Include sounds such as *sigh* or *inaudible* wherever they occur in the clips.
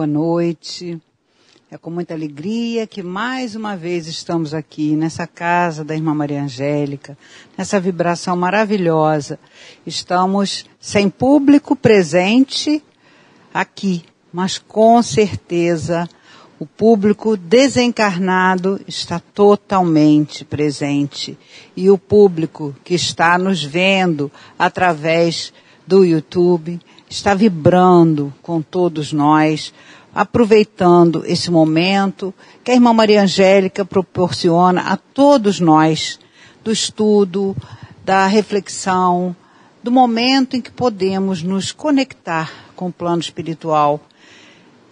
boa noite. É com muita alegria que mais uma vez estamos aqui nessa casa da Irmã Maria Angélica, nessa vibração maravilhosa. Estamos sem público presente aqui, mas com certeza o público desencarnado está totalmente presente. E o público que está nos vendo através do YouTube está vibrando com todos nós, aproveitando esse momento que a Irmã Maria Angélica proporciona a todos nós do estudo, da reflexão, do momento em que podemos nos conectar com o plano espiritual.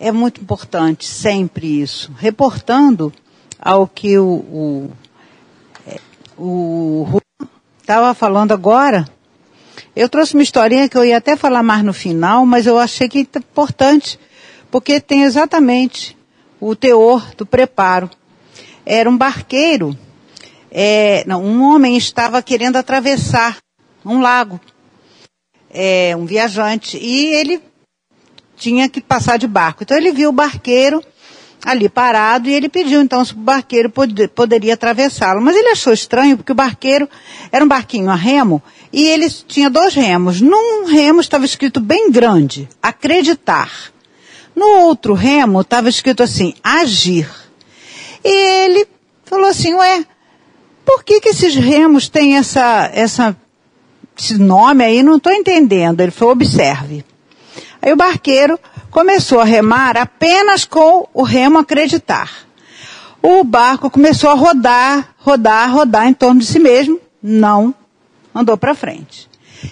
É muito importante sempre isso. Reportando ao que o, o, é, o estava falando agora, eu trouxe uma historinha que eu ia até falar mais no final, mas eu achei que é importante, porque tem exatamente o teor do preparo. Era um barqueiro, é, não, um homem estava querendo atravessar um lago, é, um viajante, e ele tinha que passar de barco. Então ele viu o barqueiro ali parado e ele pediu então se o barqueiro pod poderia atravessá-lo. Mas ele achou estranho porque o barqueiro era um barquinho a remo e ele tinha dois remos. Num remo estava escrito bem grande, acreditar. No outro remo estava escrito assim, agir. E ele falou assim, ué, por que que esses remos têm essa, essa, esse nome aí? Não estou entendendo. Ele falou, observe. Aí o barqueiro começou a remar apenas com o remo acreditar. O barco começou a rodar, rodar, rodar em torno de si mesmo, não andou para frente.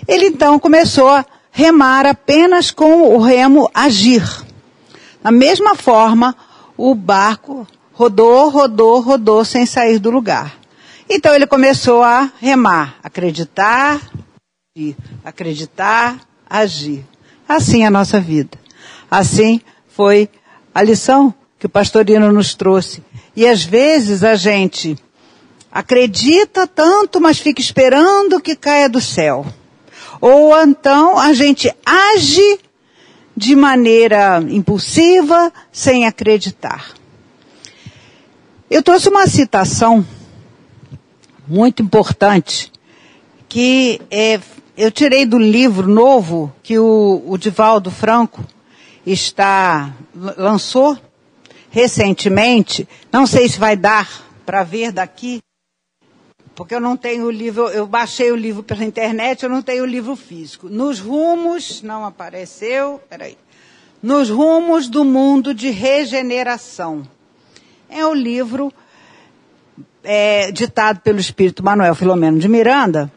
Ele então começou a remar apenas com o remo agir. Da mesma forma, o barco rodou, rodou, rodou sem sair do lugar. Então ele começou a remar, acreditar, acreditar, agir. Assim é a nossa vida. Assim foi a lição que o pastorino nos trouxe. E às vezes a gente acredita tanto, mas fica esperando que caia do céu. Ou então a gente age de maneira impulsiva, sem acreditar. Eu trouxe uma citação muito importante que é, eu tirei do livro novo que o, o Divaldo Franco está lançou recentemente. Não sei se vai dar para ver daqui, porque eu não tenho o livro, eu baixei o livro pela internet, eu não tenho o livro físico. Nos rumos, não apareceu, peraí. Nos rumos do mundo de regeneração. É o livro é, ditado pelo Espírito Manuel Filomeno de Miranda,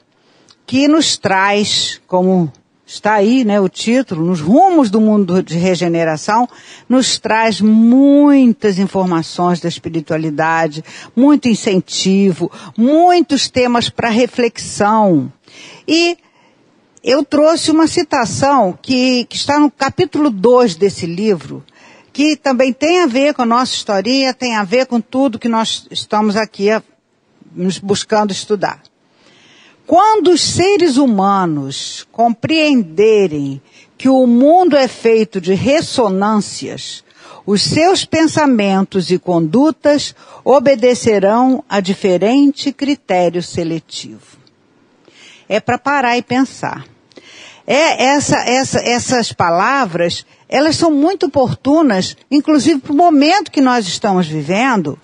que nos traz como está aí, né, o título, nos rumos do mundo de regeneração, nos traz muitas informações da espiritualidade, muito incentivo, muitos temas para reflexão. E eu trouxe uma citação que, que está no capítulo 2 desse livro, que também tem a ver com a nossa historinha, tem a ver com tudo que nós estamos aqui nos buscando estudar. Quando os seres humanos compreenderem que o mundo é feito de ressonâncias, os seus pensamentos e condutas obedecerão a diferente critério seletivo. É para parar e pensar. É essa, essa, essas palavras, elas são muito oportunas, inclusive para o momento que nós estamos vivendo,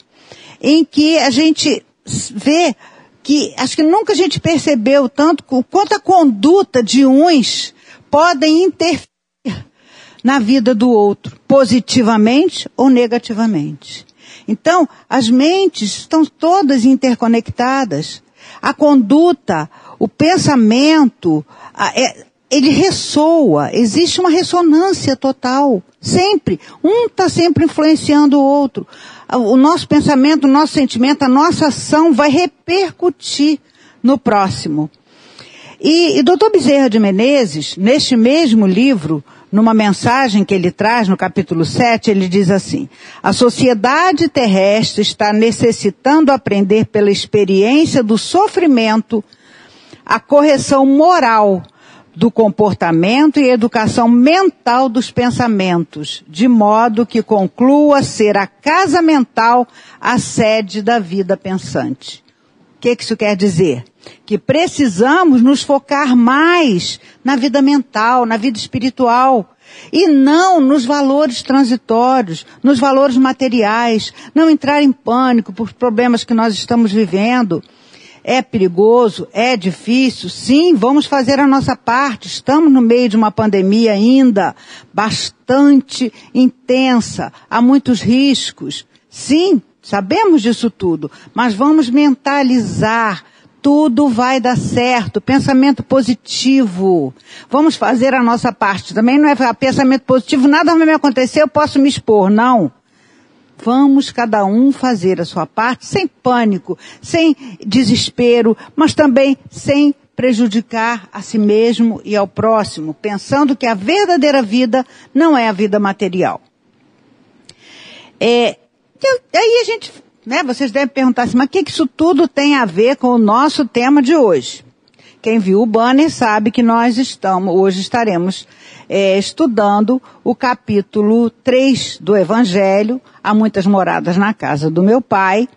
em que a gente vê que acho que nunca a gente percebeu tanto quanto a conduta de uns podem interferir na vida do outro, positivamente ou negativamente. Então, as mentes estão todas interconectadas. A conduta, o pensamento, a, é, ele ressoa, existe uma ressonância total. Sempre. Um está sempre influenciando o outro o nosso pensamento, o nosso sentimento, a nossa ação vai repercutir no próximo. E, e Dr. Bezerra de Menezes, neste mesmo livro, numa mensagem que ele traz no capítulo 7, ele diz assim: A sociedade terrestre está necessitando aprender pela experiência do sofrimento a correção moral do comportamento e educação mental dos pensamentos, de modo que conclua ser a casa mental a sede da vida pensante. O que, que isso quer dizer? Que precisamos nos focar mais na vida mental, na vida espiritual, e não nos valores transitórios, nos valores materiais, não entrar em pânico por problemas que nós estamos vivendo. É perigoso, é difícil, sim, vamos fazer a nossa parte. Estamos no meio de uma pandemia ainda bastante intensa, há muitos riscos. Sim, sabemos disso tudo, mas vamos mentalizar tudo vai dar certo. Pensamento positivo. Vamos fazer a nossa parte. Também não é pensamento positivo, nada vai me acontecer, eu posso me expor. Não. Vamos cada um fazer a sua parte sem pânico, sem desespero, mas também sem prejudicar a si mesmo e ao próximo, pensando que a verdadeira vida não é a vida material. É, aí a gente né? Vocês devem perguntar assim, mas o que, isso tudo tem a ver com o nosso tema de hoje? Quem viu o banner sabe que nós estamos, hoje estaremos é, estudando o capítulo 3 do Evangelho, Há muitas moradas na casa do meu pai,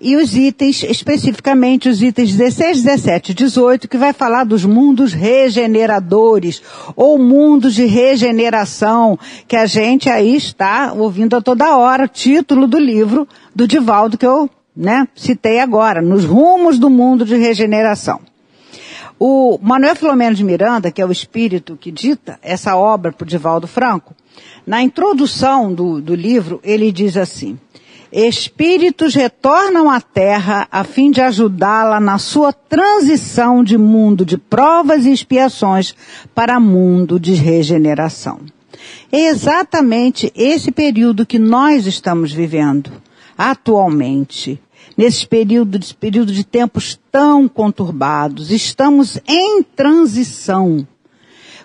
e os itens, especificamente os itens 16, 17 e 18, que vai falar dos mundos regeneradores, ou mundos de regeneração, que a gente aí está ouvindo a toda hora, título do livro do Divaldo que eu, né, citei agora, nos rumos do mundo de regeneração. O Manuel Filomeno de Miranda, que é o espírito que dita essa obra o Divaldo Franco, na introdução do, do livro, ele diz assim, Espíritos retornam à Terra a fim de ajudá-la na sua transição de mundo de provas e expiações para mundo de regeneração. É exatamente esse período que nós estamos vivendo atualmente. Nesse período, de, período de tempos tão conturbados, estamos em transição.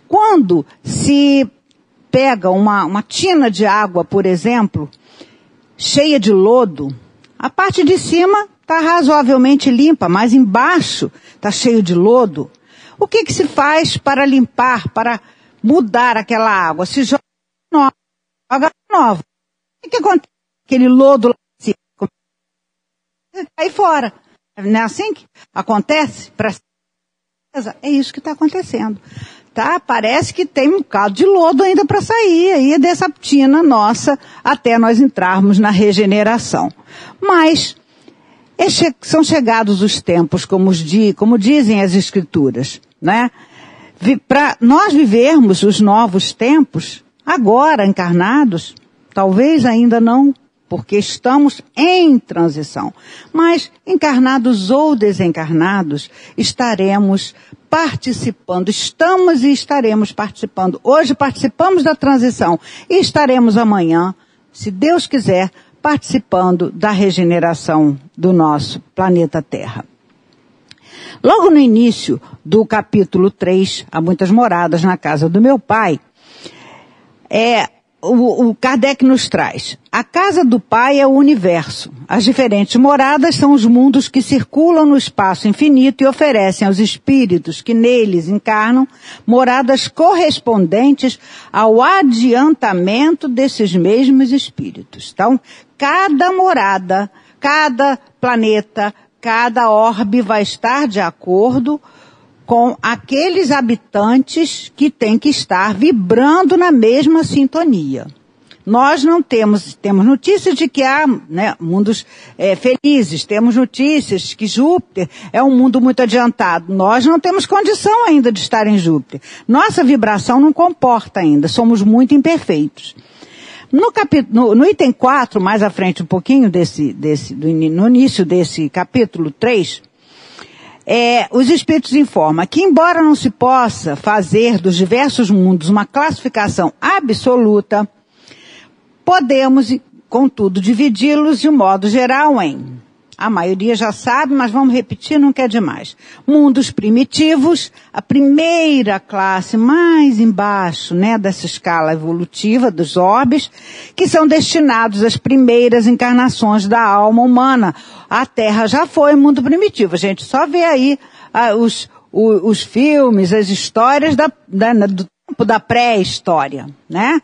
Quando se pega uma, uma tina de água, por exemplo, cheia de lodo, a parte de cima está razoavelmente limpa, mas embaixo está cheio de lodo. O que, que se faz para limpar, para mudar aquela água? Se joga nova. Joga nova. O que, que acontece? Aquele lodo cai fora. Não é assim que acontece? É isso que está acontecendo tá? Parece que tem um bocado de lodo ainda para sair aí dessa tina nossa até nós entrarmos na regeneração. Mas é che são chegados os tempos, como, di como dizem as escrituras, né? Para nós vivermos os novos tempos, agora encarnados, talvez ainda não porque estamos em transição. Mas, encarnados ou desencarnados, estaremos participando, estamos e estaremos participando. Hoje participamos da transição e estaremos amanhã, se Deus quiser, participando da regeneração do nosso planeta Terra. Logo no início do capítulo 3, há muitas moradas na casa do meu pai, é, o, o Kardec nos traz. A casa do Pai é o universo. As diferentes moradas são os mundos que circulam no espaço infinito e oferecem aos espíritos que neles encarnam moradas correspondentes ao adiantamento desses mesmos espíritos. Então, cada morada, cada planeta, cada orbe vai estar de acordo com aqueles habitantes que têm que estar vibrando na mesma sintonia. Nós não temos, temos notícias de que há né, mundos é, felizes, temos notícias que Júpiter é um mundo muito adiantado. Nós não temos condição ainda de estar em Júpiter. Nossa vibração não comporta ainda, somos muito imperfeitos. No, no, no item 4, mais à frente um pouquinho desse, desse, do, no início desse capítulo 3, é, os espíritos informam que, embora não se possa fazer dos diversos mundos uma classificação absoluta, podemos, contudo, dividi-los de um modo geral em a maioria já sabe, mas vamos repetir, não quer demais. Mundos primitivos, a primeira classe mais embaixo, né, dessa escala evolutiva dos orbes, que são destinados às primeiras encarnações da alma humana. A Terra já foi mundo primitivo. A gente só vê aí ah, os, o, os filmes, as histórias da, da, do tempo da pré-história, né?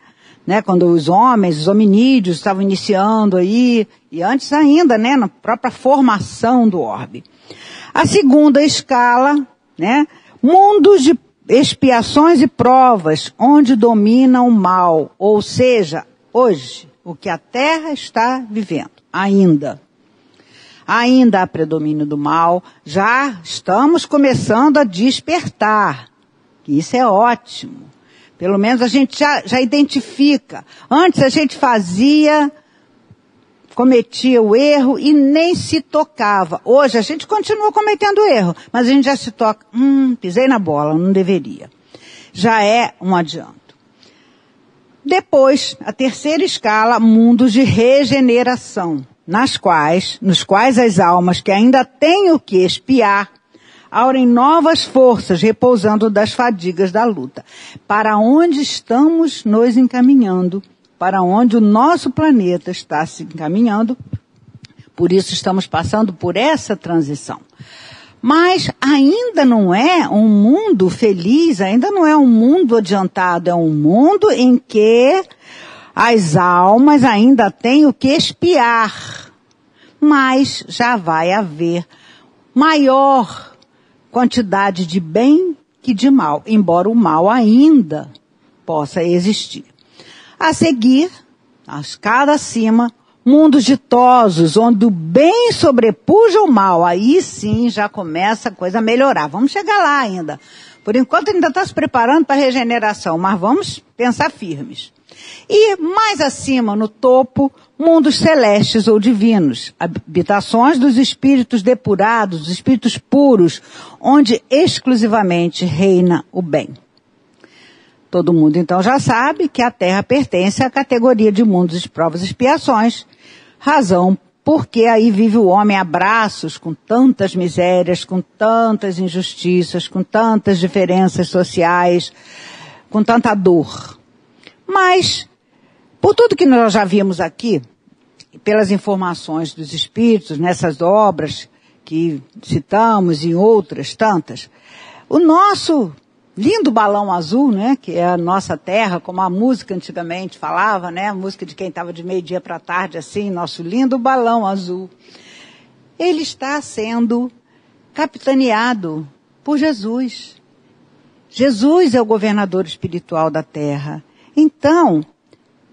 Né? Quando os homens, os hominídeos estavam iniciando aí, e antes ainda, né? Na própria formação do orbe. A segunda escala, né? Mundos de expiações e provas, onde domina o mal, ou seja, hoje, o que a Terra está vivendo, ainda. Ainda há predomínio do mal, já estamos começando a despertar. Isso é ótimo. Pelo menos a gente já, já identifica. Antes a gente fazia, cometia o erro e nem se tocava. Hoje a gente continua cometendo erro, mas a gente já se toca. Hum, pisei na bola, não deveria. Já é um adianto. Depois, a terceira escala, mundos de regeneração nas quais, nos quais as almas que ainda têm o que espiar, aurem novas forças repousando das fadigas da luta. Para onde estamos nos encaminhando? Para onde o nosso planeta está se encaminhando? Por isso estamos passando por essa transição. Mas ainda não é um mundo feliz, ainda não é um mundo adiantado, é um mundo em que as almas ainda têm o que espiar, mas já vai haver maior quantidade de bem que de mal, embora o mal ainda possa existir. A seguir, a escada acima, mundos ditosos, onde o bem sobrepuja o mal. Aí sim já começa a coisa a melhorar. Vamos chegar lá ainda. Por enquanto ainda está se preparando para a regeneração, mas vamos pensar firmes. E mais acima, no topo, mundos celestes ou divinos, habitações dos espíritos depurados, dos espíritos puros, onde exclusivamente reina o bem. Todo mundo então já sabe que a Terra pertence à categoria de mundos de provas e expiações, razão porque aí vive o homem a braços com tantas misérias, com tantas injustiças, com tantas diferenças sociais, com tanta dor. Mas, por tudo que nós já vimos aqui, pelas informações dos espíritos nessas obras que citamos e outras tantas, o nosso lindo balão azul, né, que é a nossa terra, como a música antigamente falava, né, a música de quem estava de meio-dia para tarde assim, nosso lindo balão azul. Ele está sendo capitaneado por Jesus. Jesus é o governador espiritual da terra. Então,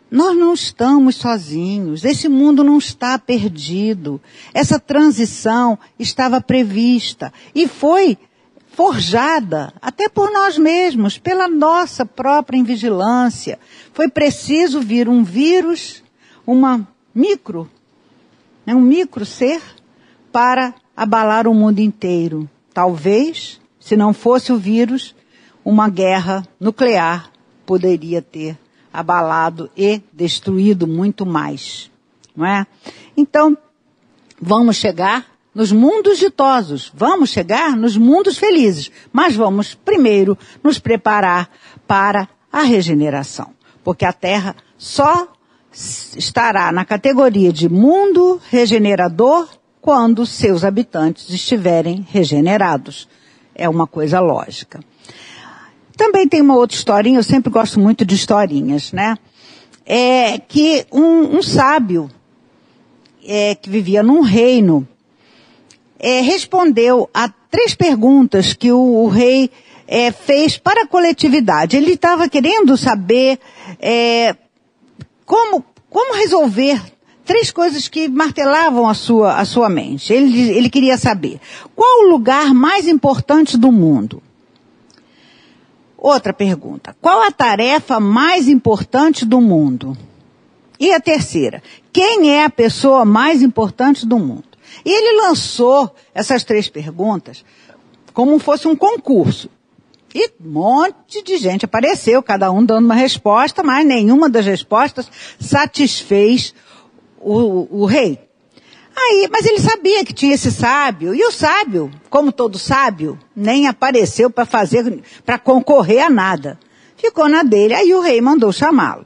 nós não estamos sozinhos. Esse mundo não está perdido. Essa transição estava prevista e foi forjada até por nós mesmos, pela nossa própria invigilância. Foi preciso vir um vírus, uma micro, né, um micro ser para abalar o mundo inteiro. Talvez, se não fosse o vírus, uma guerra nuclear poderia ter abalado e destruído muito mais, não é? Então, vamos chegar nos mundos ditosos, vamos chegar nos mundos felizes, mas vamos primeiro nos preparar para a regeneração, porque a Terra só estará na categoria de mundo regenerador quando seus habitantes estiverem regenerados. É uma coisa lógica. Também tem uma outra historinha, eu sempre gosto muito de historinhas, né? É que um, um sábio é, que vivia num reino é, respondeu a três perguntas que o, o rei é, fez para a coletividade. Ele estava querendo saber é, como, como resolver três coisas que martelavam a sua, a sua mente. Ele, ele queria saber qual o lugar mais importante do mundo. Outra pergunta. Qual a tarefa mais importante do mundo? E a terceira. Quem é a pessoa mais importante do mundo? E ele lançou essas três perguntas como fosse um concurso. E um monte de gente apareceu, cada um dando uma resposta, mas nenhuma das respostas satisfez o, o rei. Aí, mas ele sabia que tinha esse sábio, e o sábio, como todo sábio, nem apareceu para fazer, para concorrer a nada. Ficou na dele, aí o rei mandou chamá-lo.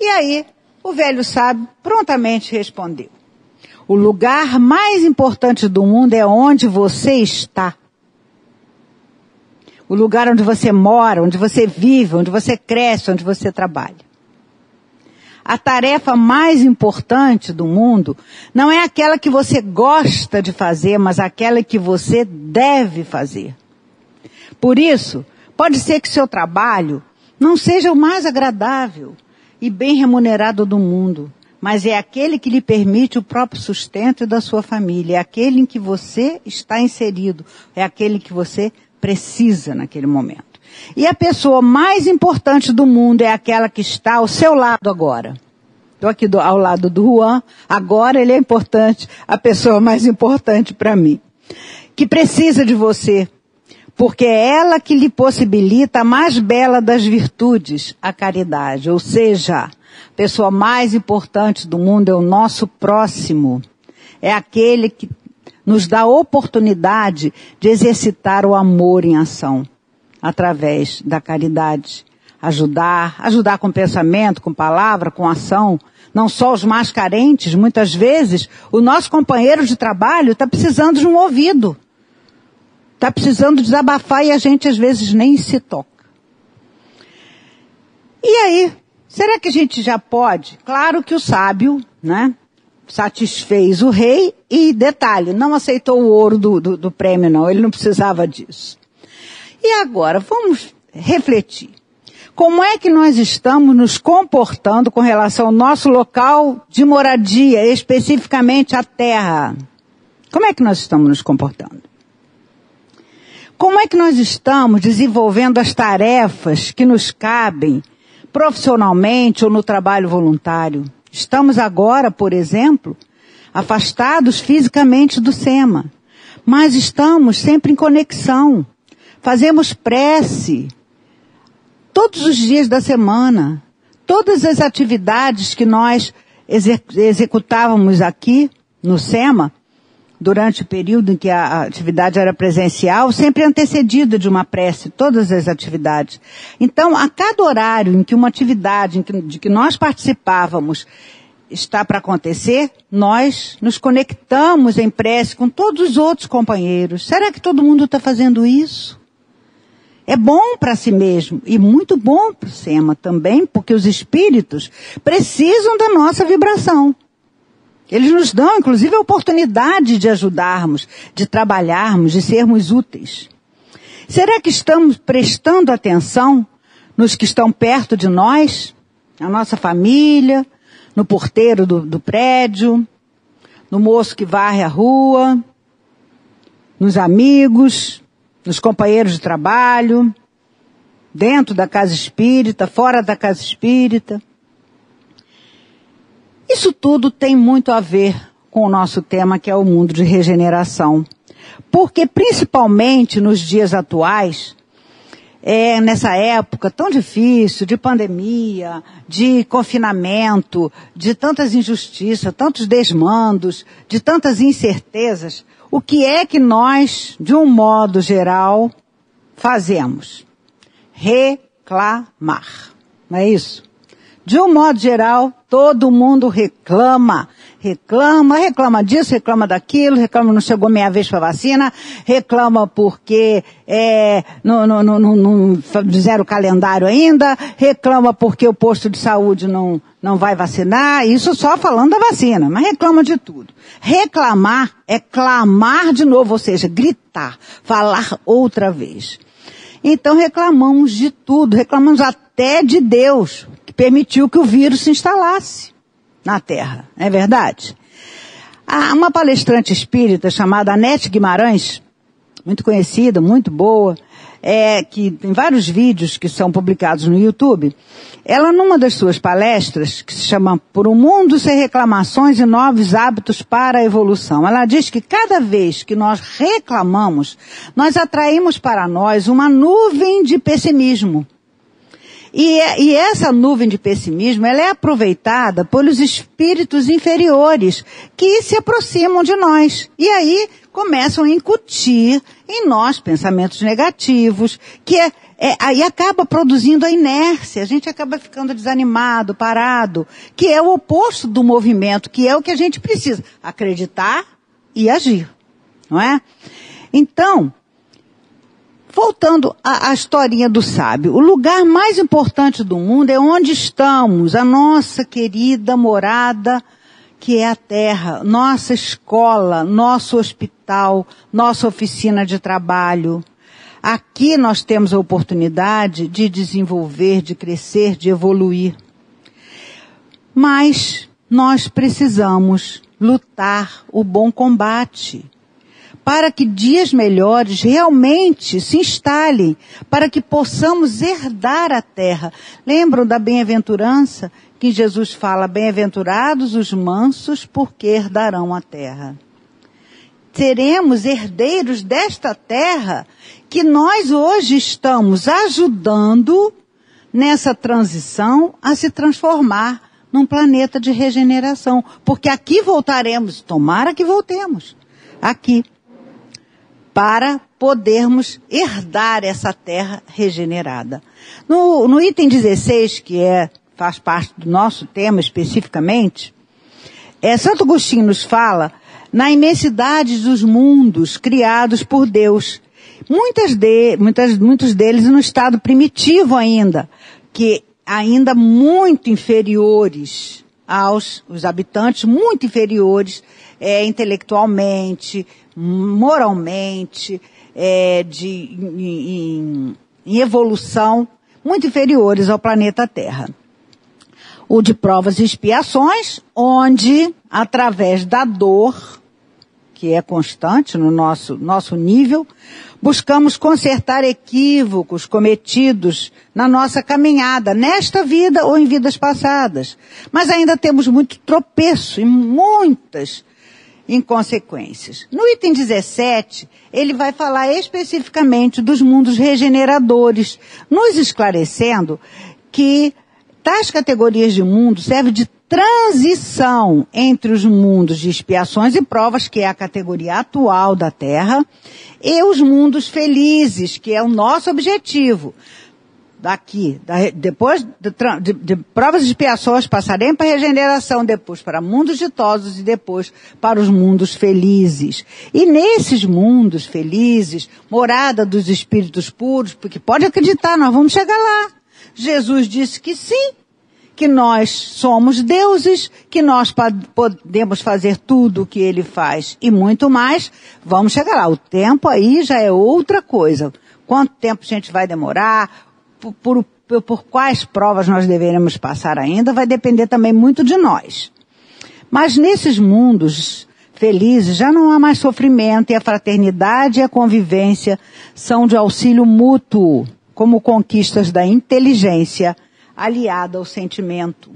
E aí, o velho sábio prontamente respondeu. O lugar mais importante do mundo é onde você está. o lugar onde você mora, onde você vive, onde você cresce, onde você trabalha. A tarefa mais importante do mundo não é aquela que você gosta de fazer, mas aquela que você deve fazer. Por isso, pode ser que seu trabalho não seja o mais agradável e bem remunerado do mundo, mas é aquele que lhe permite o próprio sustento da sua família, é aquele em que você está inserido, é aquele que você precisa naquele momento. E a pessoa mais importante do mundo é aquela que está ao seu lado agora. Estou aqui do, ao lado do Juan, agora ele é importante, a pessoa mais importante para mim. Que precisa de você, porque é ela que lhe possibilita a mais bela das virtudes, a caridade. Ou seja, a pessoa mais importante do mundo é o nosso próximo. É aquele que nos dá a oportunidade de exercitar o amor em ação, através da caridade. Ajudar, ajudar com pensamento, com palavra, com ação. Não só os mais carentes, muitas vezes o nosso companheiro de trabalho está precisando de um ouvido Está precisando desabafar e a gente às vezes nem se toca. E aí, será que a gente já pode? Claro que o sábio, né? Satisfez o rei e, detalhe, não aceitou o ouro do, do, do prêmio não, ele não precisava disso. E agora, vamos refletir. Como é que nós estamos nos comportando com relação ao nosso local de moradia, especificamente a terra? Como é que nós estamos nos comportando? Como é que nós estamos desenvolvendo as tarefas que nos cabem profissionalmente ou no trabalho voluntário? Estamos agora, por exemplo, afastados fisicamente do SEMA, mas estamos sempre em conexão. Fazemos prece todos os dias da semana. Todas as atividades que nós executávamos aqui no SEMA, durante o período em que a atividade era presencial, sempre antecedida de uma prece, todas as atividades. Então, a cada horário em que uma atividade de que nós participávamos está para acontecer, nós nos conectamos em prece com todos os outros companheiros. Será que todo mundo está fazendo isso? É bom para si mesmo e muito bom para o SEMA também, porque os espíritos precisam da nossa vibração. Eles nos dão, inclusive, a oportunidade de ajudarmos, de trabalharmos, de sermos úteis. Será que estamos prestando atenção nos que estão perto de nós? Na nossa família, no porteiro do, do prédio, no moço que varre a rua, nos amigos, nos companheiros de trabalho, dentro da casa espírita, fora da casa espírita. Isso tudo tem muito a ver com o nosso tema, que é o mundo de regeneração. Porque, principalmente nos dias atuais, é, nessa época tão difícil, de pandemia, de confinamento, de tantas injustiças, tantos desmandos, de tantas incertezas, o que é que nós, de um modo geral, fazemos? Reclamar. Não é isso? De um modo geral, todo mundo reclama. Reclama, reclama disso, reclama daquilo, reclama não chegou meia vez para vacina, reclama porque é, não, não, não, não, fizeram o calendário ainda, reclama porque o posto de saúde não, não vai vacinar, isso só falando da vacina, mas reclama de tudo. Reclamar é clamar de novo, ou seja, gritar, falar outra vez. Então reclamamos de tudo, reclamamos até de Deus permitiu que o vírus se instalasse na Terra, é verdade? Há uma palestrante espírita chamada Anete Guimarães, muito conhecida, muito boa, é, que tem vários vídeos que são publicados no YouTube. Ela, numa das suas palestras, que se chama Por um Mundo Sem Reclamações e Novos Hábitos para a Evolução, ela diz que cada vez que nós reclamamos, nós atraímos para nós uma nuvem de pessimismo. E, e, essa nuvem de pessimismo, ela é aproveitada pelos espíritos inferiores que se aproximam de nós. E aí começam a incutir em nós pensamentos negativos, que é, é, aí acaba produzindo a inércia, a gente acaba ficando desanimado, parado, que é o oposto do movimento, que é o que a gente precisa, acreditar e agir, não é? Então, voltando à, à historinha do sábio, o lugar mais importante do mundo é onde estamos, a nossa querida morada, que é a terra, nossa escola, nosso hospital, nossa oficina de trabalho. Aqui nós temos a oportunidade de desenvolver, de crescer, de evoluir. Mas nós precisamos lutar o bom combate para que dias melhores realmente se instalem, para que possamos herdar a terra. Lembram da bem-aventurança que Jesus fala: bem-aventurados os mansos, porque herdarão a terra. Seremos herdeiros desta terra que nós hoje estamos ajudando nessa transição a se transformar num planeta de regeneração. Porque aqui voltaremos, tomara que voltemos, aqui, para podermos herdar essa terra regenerada. No, no item 16, que é, faz parte do nosso tema especificamente, é, Santo Agostinho nos fala na imensidade dos mundos criados por Deus. Muitas de, muitas, muitos deles no estado primitivo ainda, que ainda muito inferiores aos os habitantes, muito inferiores é, intelectualmente, moralmente, é, de, em, em, evolução, muito inferiores ao planeta Terra. O de provas e expiações, onde, através da dor, que é constante no nosso, nosso nível, buscamos consertar equívocos cometidos na nossa caminhada, nesta vida ou em vidas passadas. Mas ainda temos muito tropeço e muitas inconsequências. No item 17, ele vai falar especificamente dos mundos regeneradores, nos esclarecendo que tais categorias de mundo servem de transição entre os mundos de expiações e provas, que é a categoria atual da Terra, e os mundos felizes, que é o nosso objetivo. Daqui, da, depois de, de, de, provas e expiações, passaremos para a regeneração, depois para mundos ditosos e depois para os mundos felizes. E nesses mundos felizes, morada dos espíritos puros, porque pode acreditar, nós vamos chegar lá. Jesus disse que sim, que nós somos deuses, que nós podemos fazer tudo o que ele faz e muito mais, vamos chegar lá. O tempo aí já é outra coisa. Quanto tempo a gente vai demorar, por, por, por quais provas nós deveremos passar ainda, vai depender também muito de nós. Mas nesses mundos felizes já não há mais sofrimento e a fraternidade e a convivência são de auxílio mútuo, como conquistas da inteligência, aliada ao sentimento.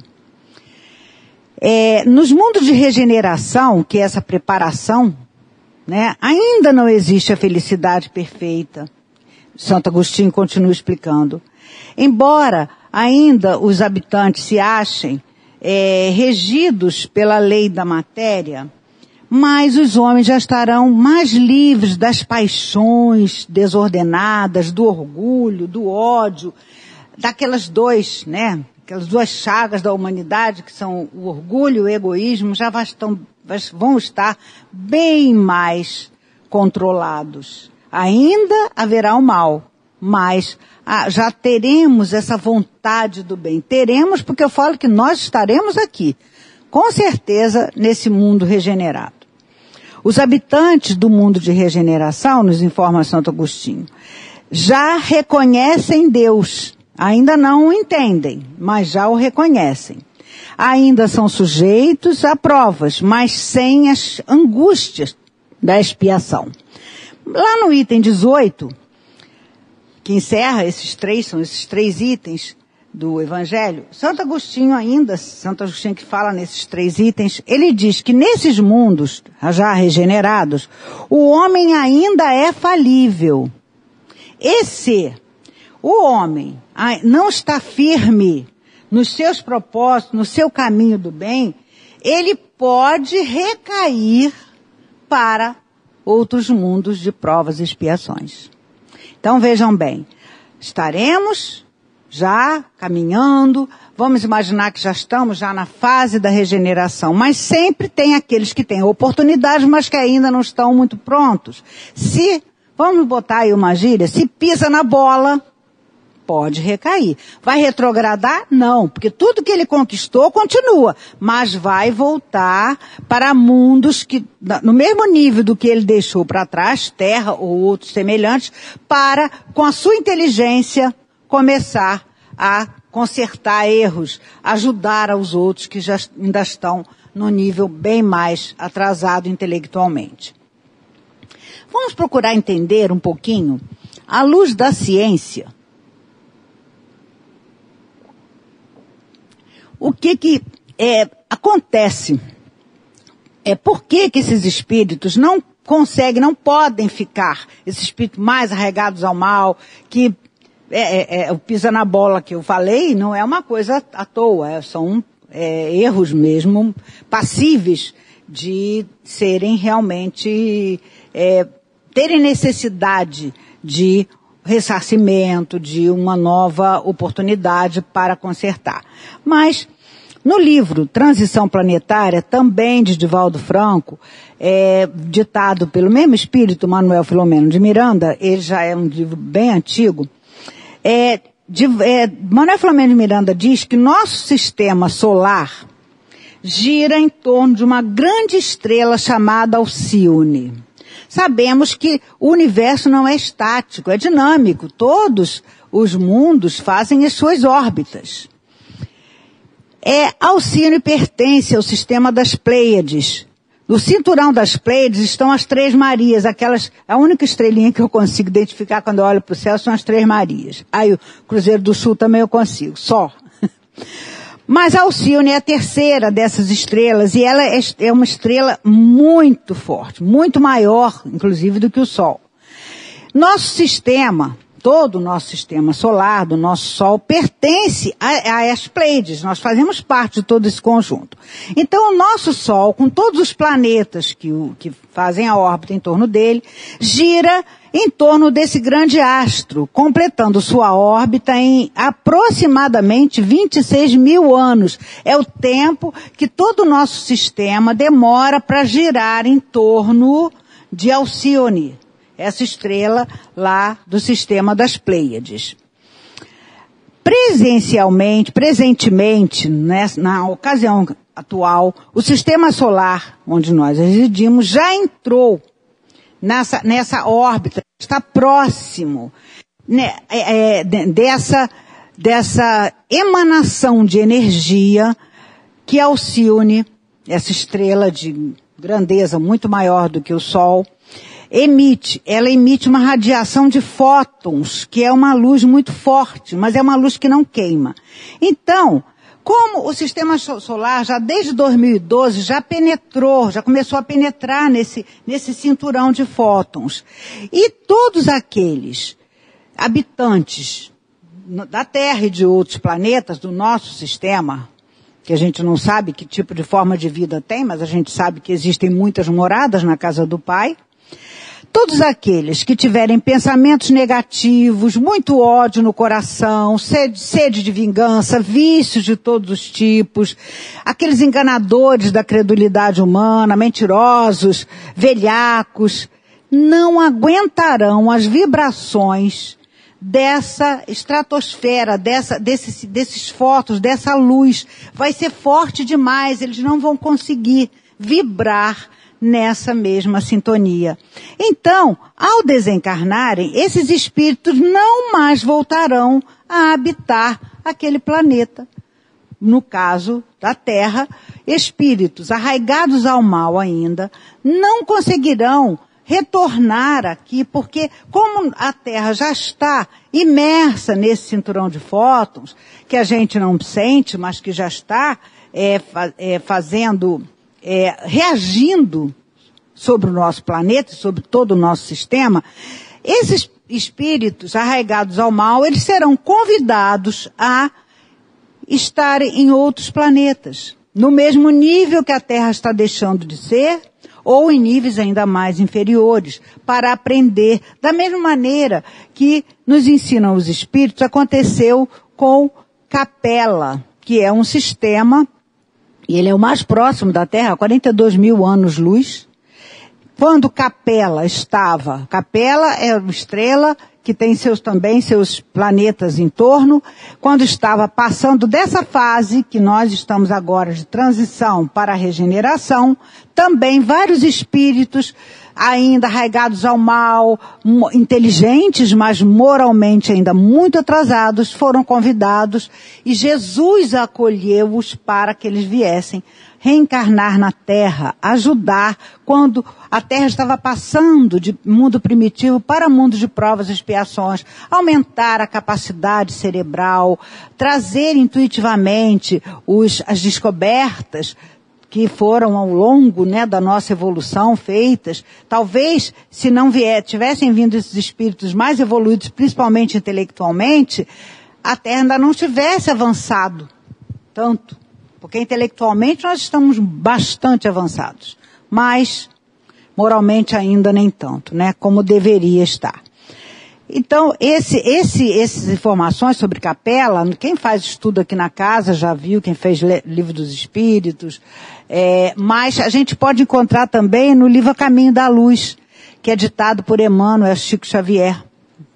É, nos mundos de regeneração, que é essa preparação, né, ainda não existe a felicidade perfeita. Santo Agostinho continua explicando. Embora ainda os habitantes se achem é, regidos pela lei da matéria, mas os homens já estarão mais livres das paixões desordenadas, do orgulho, do ódio, daquelas dois, né? Aquelas duas chagas da humanidade, que são o orgulho e o egoísmo, já vão estar bem mais controlados. Ainda haverá o mal, mas ah, já teremos essa vontade do bem. Teremos porque eu falo que nós estaremos aqui, com certeza, nesse mundo regenerado. Os habitantes do mundo de regeneração, nos informa Santo Agostinho, já reconhecem Deus Ainda não o entendem, mas já o reconhecem. Ainda são sujeitos a provas, mas sem as angústias da expiação. Lá no item 18, que encerra esses três, são esses três itens do Evangelho, Santo Agostinho ainda, Santo Agostinho que fala nesses três itens, ele diz que nesses mundos já regenerados, o homem ainda é falível. Esse o homem não está firme nos seus propósitos, no seu caminho do bem, ele pode recair para outros mundos de provas e expiações. Então vejam bem, estaremos já caminhando, vamos imaginar que já estamos já na fase da regeneração, mas sempre tem aqueles que têm oportunidades, mas que ainda não estão muito prontos. Se vamos botar aí uma gíria, se pisa na bola, pode recair. Vai retrogradar? Não, porque tudo que ele conquistou continua, mas vai voltar para mundos que, no mesmo nível do que ele deixou para trás, terra ou outros semelhantes, para, com a sua inteligência, começar a consertar erros, ajudar aos outros que já ainda estão no nível bem mais atrasado intelectualmente. Vamos procurar entender um pouquinho, à luz da ciência, o que que é, acontece? É por que que esses espíritos não conseguem, não podem ficar, esses espíritos mais arregados ao mal, que é, é, é, o pisa na bola que eu falei, não é uma coisa à toa, é, são é, erros mesmo passíveis de serem realmente, é, terem necessidade de ressarcimento, de uma nova oportunidade para consertar. Mas no livro Transição Planetária, também de Divaldo Franco, é, ditado pelo mesmo espírito Manuel Filomeno de Miranda, ele já é um livro bem antigo, é, de, é, Manuel Filomeno de Miranda diz que nosso sistema solar gira em torno de uma grande estrela chamada Alcione. Sabemos que o universo não é estático, é dinâmico. Todos os mundos fazem as suas órbitas. É, Alcine pertence ao sistema das Pleiades. No cinturão das Pleiades estão as Três Marias, aquelas, a única estrelinha que eu consigo identificar quando eu olho para o céu são as Três Marias. Aí o Cruzeiro do Sul também eu consigo, só. *laughs* Mas Alcione é a terceira dessas estrelas e ela é, é uma estrela muito forte, muito maior, inclusive, do que o Sol. Nosso sistema todo o nosso sistema solar, do nosso Sol, pertence a, a Pleiades. Nós fazemos parte de todo esse conjunto. Então, o nosso Sol, com todos os planetas que, o, que fazem a órbita em torno dele, gira em torno desse grande astro, completando sua órbita em aproximadamente 26 mil anos. É o tempo que todo o nosso sistema demora para girar em torno de Alcione essa estrela lá do sistema das Pleiades. Presencialmente, presentemente, né, na ocasião atual, o sistema solar onde nós residimos já entrou nessa, nessa órbita, está próximo né, é, é, dessa, dessa emanação de energia que Alcione, essa estrela de grandeza muito maior do que o Sol, emite, ela emite uma radiação de fótons, que é uma luz muito forte, mas é uma luz que não queima. Então, como o sistema solar já desde 2012 já penetrou, já começou a penetrar nesse, nesse cinturão de fótons. E todos aqueles habitantes da Terra e de outros planetas do nosso sistema, que a gente não sabe que tipo de forma de vida tem, mas a gente sabe que existem muitas moradas na casa do Pai, Todos aqueles que tiverem pensamentos negativos, muito ódio no coração, sede, sede de vingança, vícios de todos os tipos, aqueles enganadores da credulidade humana, mentirosos, velhacos, não aguentarão as vibrações dessa estratosfera, dessa, desses, desses fotos, dessa luz. Vai ser forte demais, eles não vão conseguir vibrar nessa mesma sintonia. Então, ao desencarnarem, esses espíritos não mais voltarão a habitar aquele planeta. No caso da Terra, espíritos arraigados ao mal ainda não conseguirão retornar aqui, porque como a Terra já está imersa nesse cinturão de fótons, que a gente não sente, mas que já está é, é, fazendo é, reagindo sobre o nosso planeta, sobre todo o nosso sistema, esses espíritos arraigados ao mal, eles serão convidados a estarem em outros planetas, no mesmo nível que a Terra está deixando de ser, ou em níveis ainda mais inferiores, para aprender. Da mesma maneira que nos ensinam os espíritos, aconteceu com Capela, que é um sistema e ele é o mais próximo da Terra, 42 mil anos-luz, quando Capela estava, Capela é uma estrela que tem seus também seus planetas em torno, quando estava passando dessa fase que nós estamos agora de transição para a regeneração, também vários espíritos ainda arraigados ao mal, inteligentes, mas moralmente ainda muito atrasados, foram convidados e Jesus acolheu-os para que eles viessem reencarnar na Terra, ajudar quando a Terra estava passando de mundo primitivo para mundo de provas e expiações, aumentar a capacidade cerebral, trazer intuitivamente os, as descobertas que foram ao longo né, da nossa evolução feitas, talvez se não vier, tivessem vindo esses espíritos mais evoluídos, principalmente intelectualmente, a Terra ainda não tivesse avançado tanto. Porque intelectualmente nós estamos bastante avançados. Mas, moralmente ainda nem tanto, né? Como deveria estar. Então, esse, esse, essas informações sobre capela, quem faz estudo aqui na casa já viu, quem fez livro dos espíritos, é, mas a gente pode encontrar também no livro Caminho da Luz, que é ditado por Emmanuel Chico Xavier.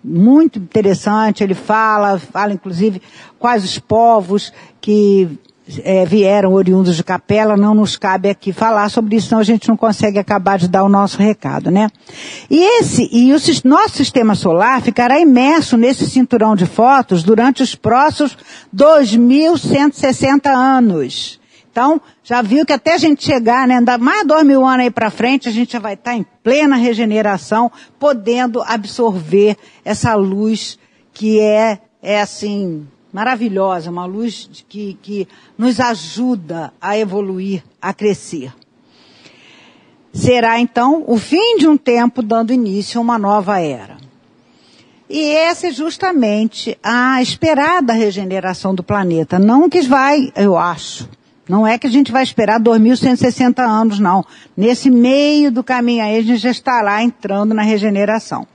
Muito interessante, ele fala, fala inclusive quais os povos que é, vieram oriundos de capela, não nos cabe aqui falar sobre isso, senão a gente não consegue acabar de dar o nosso recado, né? E esse, e o nosso sistema solar ficará imerso nesse cinturão de fotos durante os próximos 2.160 anos. Então, já viu que até a gente chegar, né, andar mais dois mil anos aí para frente, a gente já vai estar tá em plena regeneração, podendo absorver essa luz que é, é assim, maravilhosa, uma luz que, que nos ajuda a evoluir, a crescer. Será então o fim de um tempo dando início a uma nova era. E essa é justamente a esperada regeneração do planeta. Não que vai, eu acho, não é que a gente vai esperar 2.160 anos, não. Nesse meio do caminho aí, a gente já está lá entrando na regeneração.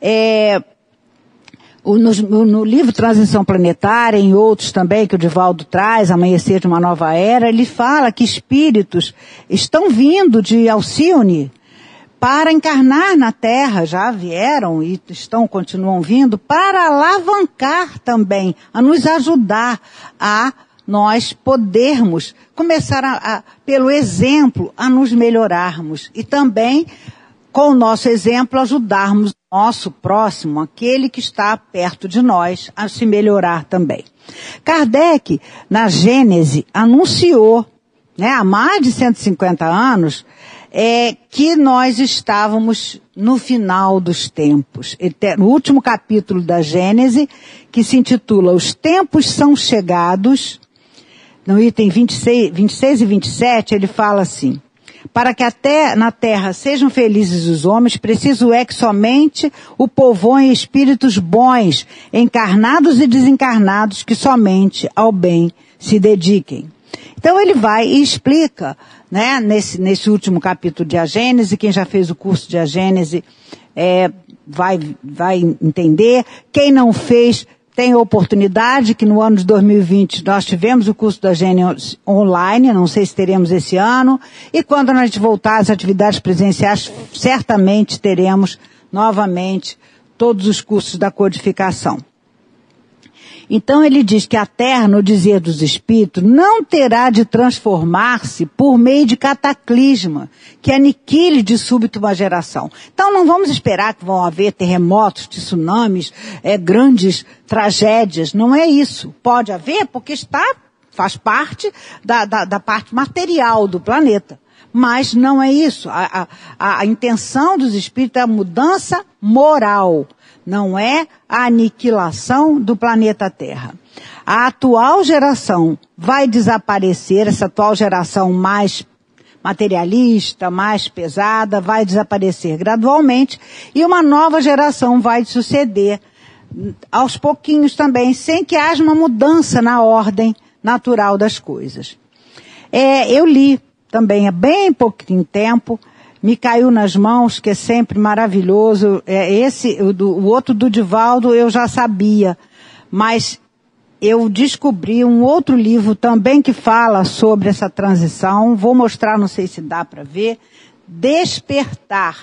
É, no, no, livro Transição Planetária, em outros também que o Divaldo traz, Amanhecer de uma Nova Era, ele fala que espíritos estão vindo de Alcione para encarnar na Terra, já vieram e estão, continuam vindo, para alavancar também, a nos ajudar a nós podermos começar a, a, pelo exemplo, a nos melhorarmos e também com o nosso exemplo, ajudarmos nosso próximo, aquele que está perto de nós, a se melhorar também. Kardec, na Gênese, anunciou, né, há mais de 150 anos, é, que nós estávamos no final dos tempos. No último capítulo da Gênese, que se intitula Os Tempos São Chegados, no item 26, 26 e 27, ele fala assim, para que até na terra sejam felizes os homens, preciso é que somente o povoem espíritos bons, encarnados e desencarnados, que somente ao bem se dediquem. Então ele vai e explica, né, nesse, nesse último capítulo de A Gênese, quem já fez o curso de A Gênese, é, vai, vai entender. Quem não fez, tem a oportunidade que no ano de 2020 nós tivemos o curso da Gênesis online, não sei se teremos esse ano, e quando a gente voltar às atividades presenciais, certamente teremos novamente todos os cursos da codificação. Então ele diz que a terra, no dizer dos espíritos, não terá de transformar-se por meio de cataclisma, que aniquile de súbito uma geração. Então não vamos esperar que vão haver terremotos, tsunamis, é, grandes tragédias. Não é isso. Pode haver porque está, faz parte da, da, da parte material do planeta. Mas não é isso. A, a, a intenção dos espíritos é a mudança moral não é a aniquilação do planeta Terra. A atual geração vai desaparecer, essa atual geração mais materialista, mais pesada, vai desaparecer gradualmente e uma nova geração vai suceder aos pouquinhos também, sem que haja uma mudança na ordem natural das coisas. É, eu li também há bem pouquinho tempo me caiu nas mãos, que é sempre maravilhoso. É esse, o, do, o outro do Divaldo eu já sabia, mas eu descobri um outro livro também que fala sobre essa transição. Vou mostrar, não sei se dá para ver. Despertar.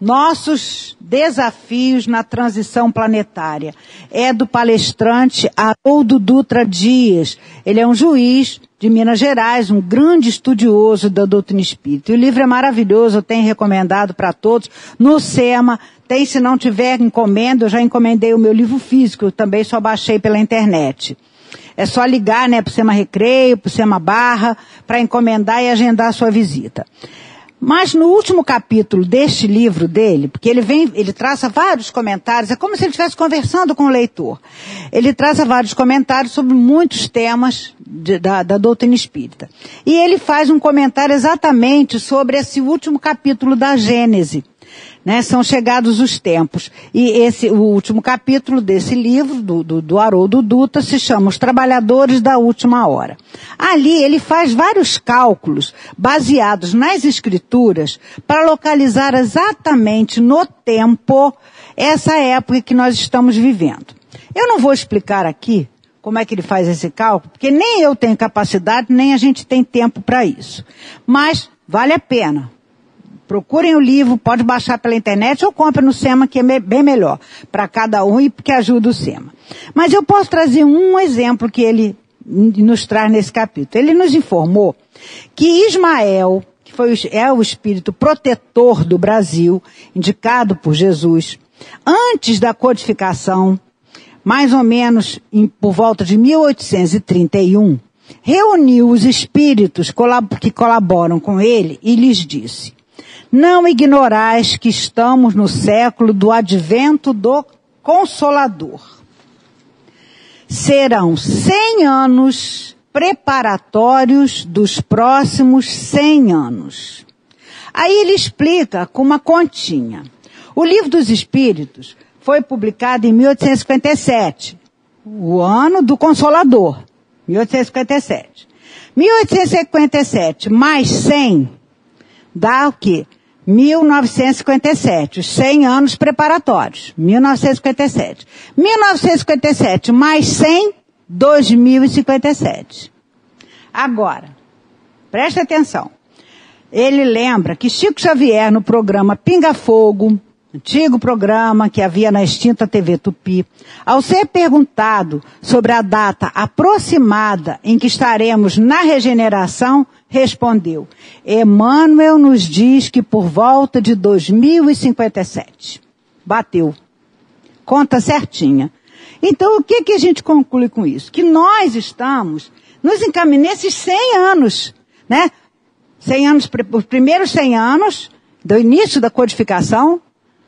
Nossos desafios na transição planetária. É do palestrante Haroldo Dutra Dias. Ele é um juiz de Minas Gerais, um grande estudioso da doutrina espírita. E o livro é maravilhoso, eu tenho recomendado para todos. No SEMA, tem, se não tiver encomenda, eu já encomendei o meu livro físico, eu também só baixei pela internet. É só ligar, né, pro SEMA Recreio, pro SEMA Barra, para encomendar e agendar a sua visita. Mas no último capítulo deste livro dele, porque ele vem, ele traça vários comentários, é como se ele estivesse conversando com o leitor. Ele traça vários comentários sobre muitos temas de, da, da doutrina espírita. E ele faz um comentário exatamente sobre esse último capítulo da Gênese né, são chegados os tempos. E esse, o último capítulo desse livro, do, do, do Haroldo Duta, se chama Os Trabalhadores da Última Hora. Ali ele faz vários cálculos baseados nas escrituras para localizar exatamente no tempo essa época que nós estamos vivendo. Eu não vou explicar aqui como é que ele faz esse cálculo, porque nem eu tenho capacidade, nem a gente tem tempo para isso. Mas vale a pena. Procurem o livro, pode baixar pela internet ou compre no SEMA, que é bem melhor para cada um e que ajuda o SEMA. Mas eu posso trazer um exemplo que ele nos traz nesse capítulo. Ele nos informou que Ismael, que foi, é o espírito protetor do Brasil, indicado por Jesus, antes da codificação, mais ou menos em, por volta de 1831, reuniu os espíritos que colaboram com ele e lhes disse: não ignorais que estamos no século do advento do Consolador. Serão cem anos preparatórios dos próximos cem anos. Aí ele explica com uma continha. O Livro dos Espíritos foi publicado em 1857, o ano do Consolador, 1857. 1857 mais 100 dá o quê? 1957, os 100 anos preparatórios. 1957. 1957 mais 100, 2057. Agora, preste atenção. Ele lembra que Chico Xavier, no programa Pinga Fogo, antigo programa que havia na extinta TV Tupi, ao ser perguntado sobre a data aproximada em que estaremos na regeneração, respondeu: Emmanuel nos diz que por volta de 2057. Bateu. Conta certinha. Então, o que, que a gente conclui com isso? Que nós estamos nos encaminhando nesses 100 anos, né? 100 anos, os primeiros 100 anos do início da codificação,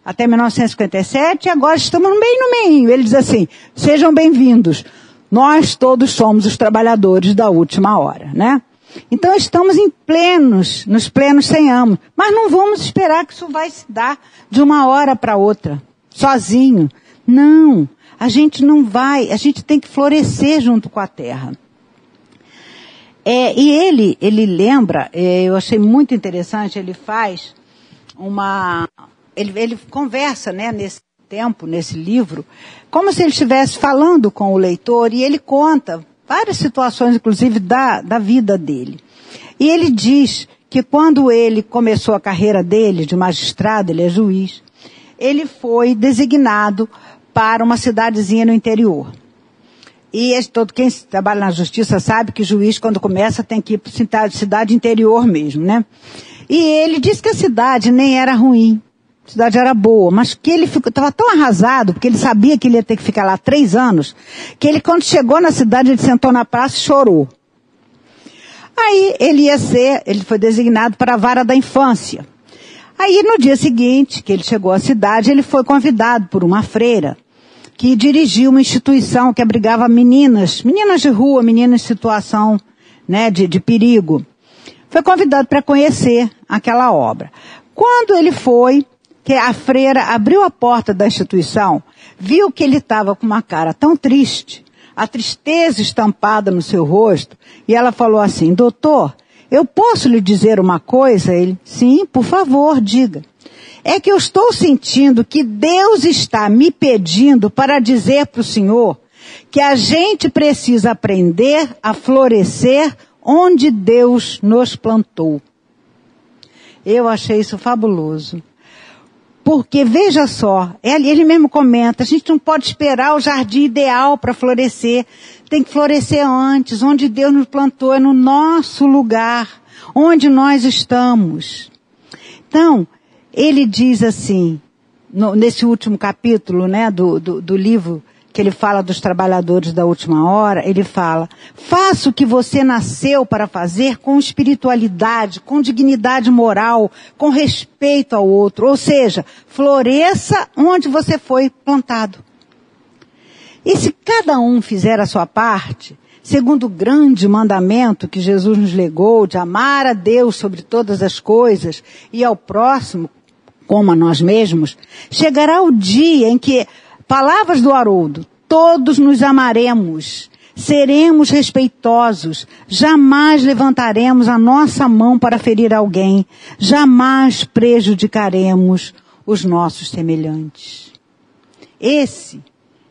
até 1957, e agora estamos bem no meio. Ele diz assim, sejam bem-vindos. Nós todos somos os trabalhadores da última hora, né? Então estamos em plenos, nos plenos sem amo. Mas não vamos esperar que isso vai se dar de uma hora para outra, sozinho. Não, a gente não vai, a gente tem que florescer junto com a terra. É, e ele, ele lembra, é, eu achei muito interessante, ele faz uma, ele, ele conversa, né, nesse tempo, nesse livro, como se ele estivesse falando com o leitor e ele conta várias situações, inclusive, da, da vida dele. E ele diz que quando ele começou a carreira dele de magistrado, ele é juiz, ele foi designado para uma cidadezinha no interior. E todo quem trabalha na justiça sabe que juiz, quando começa, tem que ir para cidade interior mesmo, né? E ele disse que a cidade nem era ruim a cidade era boa, mas que ele estava tão arrasado, porque ele sabia que ele ia ter que ficar lá três anos, que ele quando chegou na cidade, ele sentou na praça e chorou. Aí ele ia ser, ele foi designado para a vara da infância. Aí no dia seguinte, que ele chegou à cidade, ele foi convidado por uma freira, que dirigia uma instituição que abrigava meninas, meninas de rua, meninas em situação, né, de, de perigo. Foi convidado para conhecer aquela obra. Quando ele foi, que a freira abriu a porta da instituição, viu que ele estava com uma cara tão triste, a tristeza estampada no seu rosto, e ela falou assim, doutor, eu posso lhe dizer uma coisa? Ele, sim, por favor, diga. É que eu estou sentindo que Deus está me pedindo para dizer para o Senhor que a gente precisa aprender a florescer onde Deus nos plantou. Eu achei isso fabuloso. Porque veja só, ele mesmo comenta, a gente não pode esperar o jardim ideal para florescer. Tem que florescer antes, onde Deus nos plantou, é no nosso lugar, onde nós estamos. Então, ele diz assim, no, nesse último capítulo, né, do, do, do livro que ele fala dos trabalhadores da última hora, ele fala, faça o que você nasceu para fazer com espiritualidade, com dignidade moral, com respeito ao outro, ou seja, floresça onde você foi plantado. E se cada um fizer a sua parte, segundo o grande mandamento que Jesus nos legou de amar a Deus sobre todas as coisas e ao próximo como a nós mesmos, chegará o dia em que, palavras do Haroldo, todos nos amaremos, seremos respeitosos, jamais levantaremos a nossa mão para ferir alguém, jamais prejudicaremos os nossos semelhantes. Esse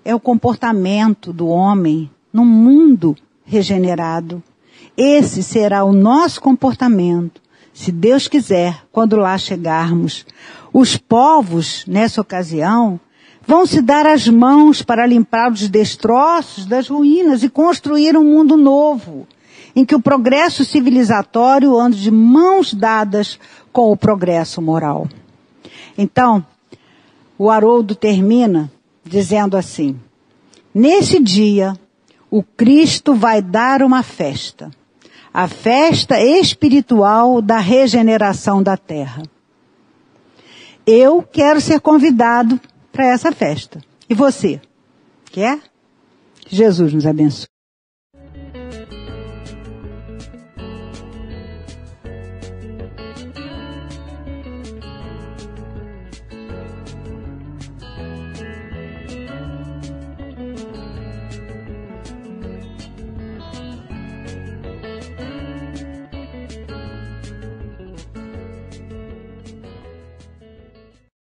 é o comportamento do homem num mundo regenerado. Esse será o nosso comportamento, se Deus quiser, quando lá chegarmos. Os povos, nessa ocasião, vão se dar as mãos para limpar os destroços das ruínas e construir um mundo novo, em que o progresso civilizatório ande de mãos dadas com o progresso moral. Então, o Haroldo termina dizendo assim: Nesse dia, o Cristo vai dar uma festa, a festa espiritual da regeneração da terra. Eu quero ser convidado para essa festa. E você? Quer? Jesus nos abençoe.